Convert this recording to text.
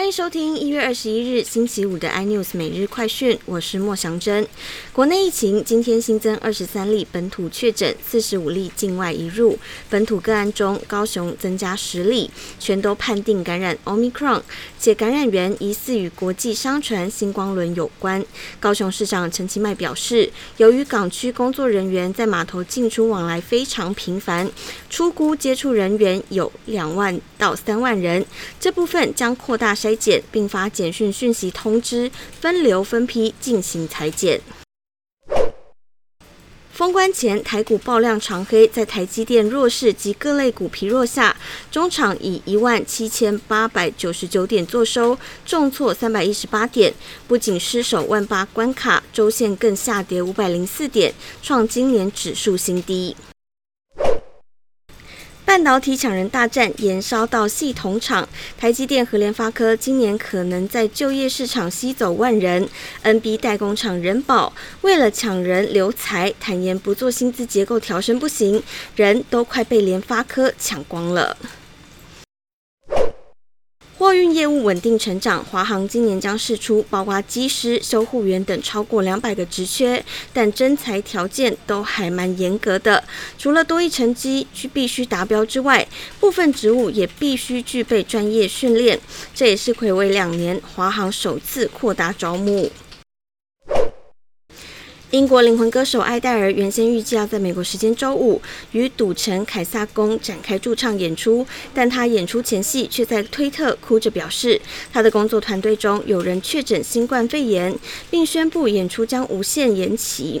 欢迎收听一月二十一日星期五的 iNews 每日快讯，我是莫祥珍。国内疫情今天新增二十三例本土确诊，四十五例境外移入。本土个案中，高雄增加十例，全都判定感染 Omicron，且感染源疑似与国际商船星光轮有关。高雄市长陈其迈表示，由于港区工作人员在码头进出往来非常频繁，出估接触人员有两万到三万人，这部分将扩大。筛检，并发简讯讯息通知，分流分批进行裁剪。封关前，台股爆量长黑，在台积电弱势及各类股疲弱下，中场以一万七千八百九十九点作收，重挫三百一十八点，不仅失守万八关卡，周线更下跌五百零四点，创今年指数新低。半导体抢人大战延烧到系统厂，台积电和联发科今年可能在就业市场吸走万人。NB 代工厂人保为了抢人留才，坦言不做薪资结构调升不行，人都快被联发科抢光了。货运业务稳定成长，华航今年将试出包括机师、修护员等超过两百个职缺，但征才条件都还蛮严格的。除了多一成绩需必须达标之外，部分职务也必须具备专业训练。这也是暌违两年，华航首次扩大招募。英国灵魂歌手艾黛尔原先预计要在美国时间周五与赌城凯撒宫展开驻唱演出，但他演出前夕却在推特哭着表示，他的工作团队中有人确诊新冠肺炎，并宣布演出将无限延期。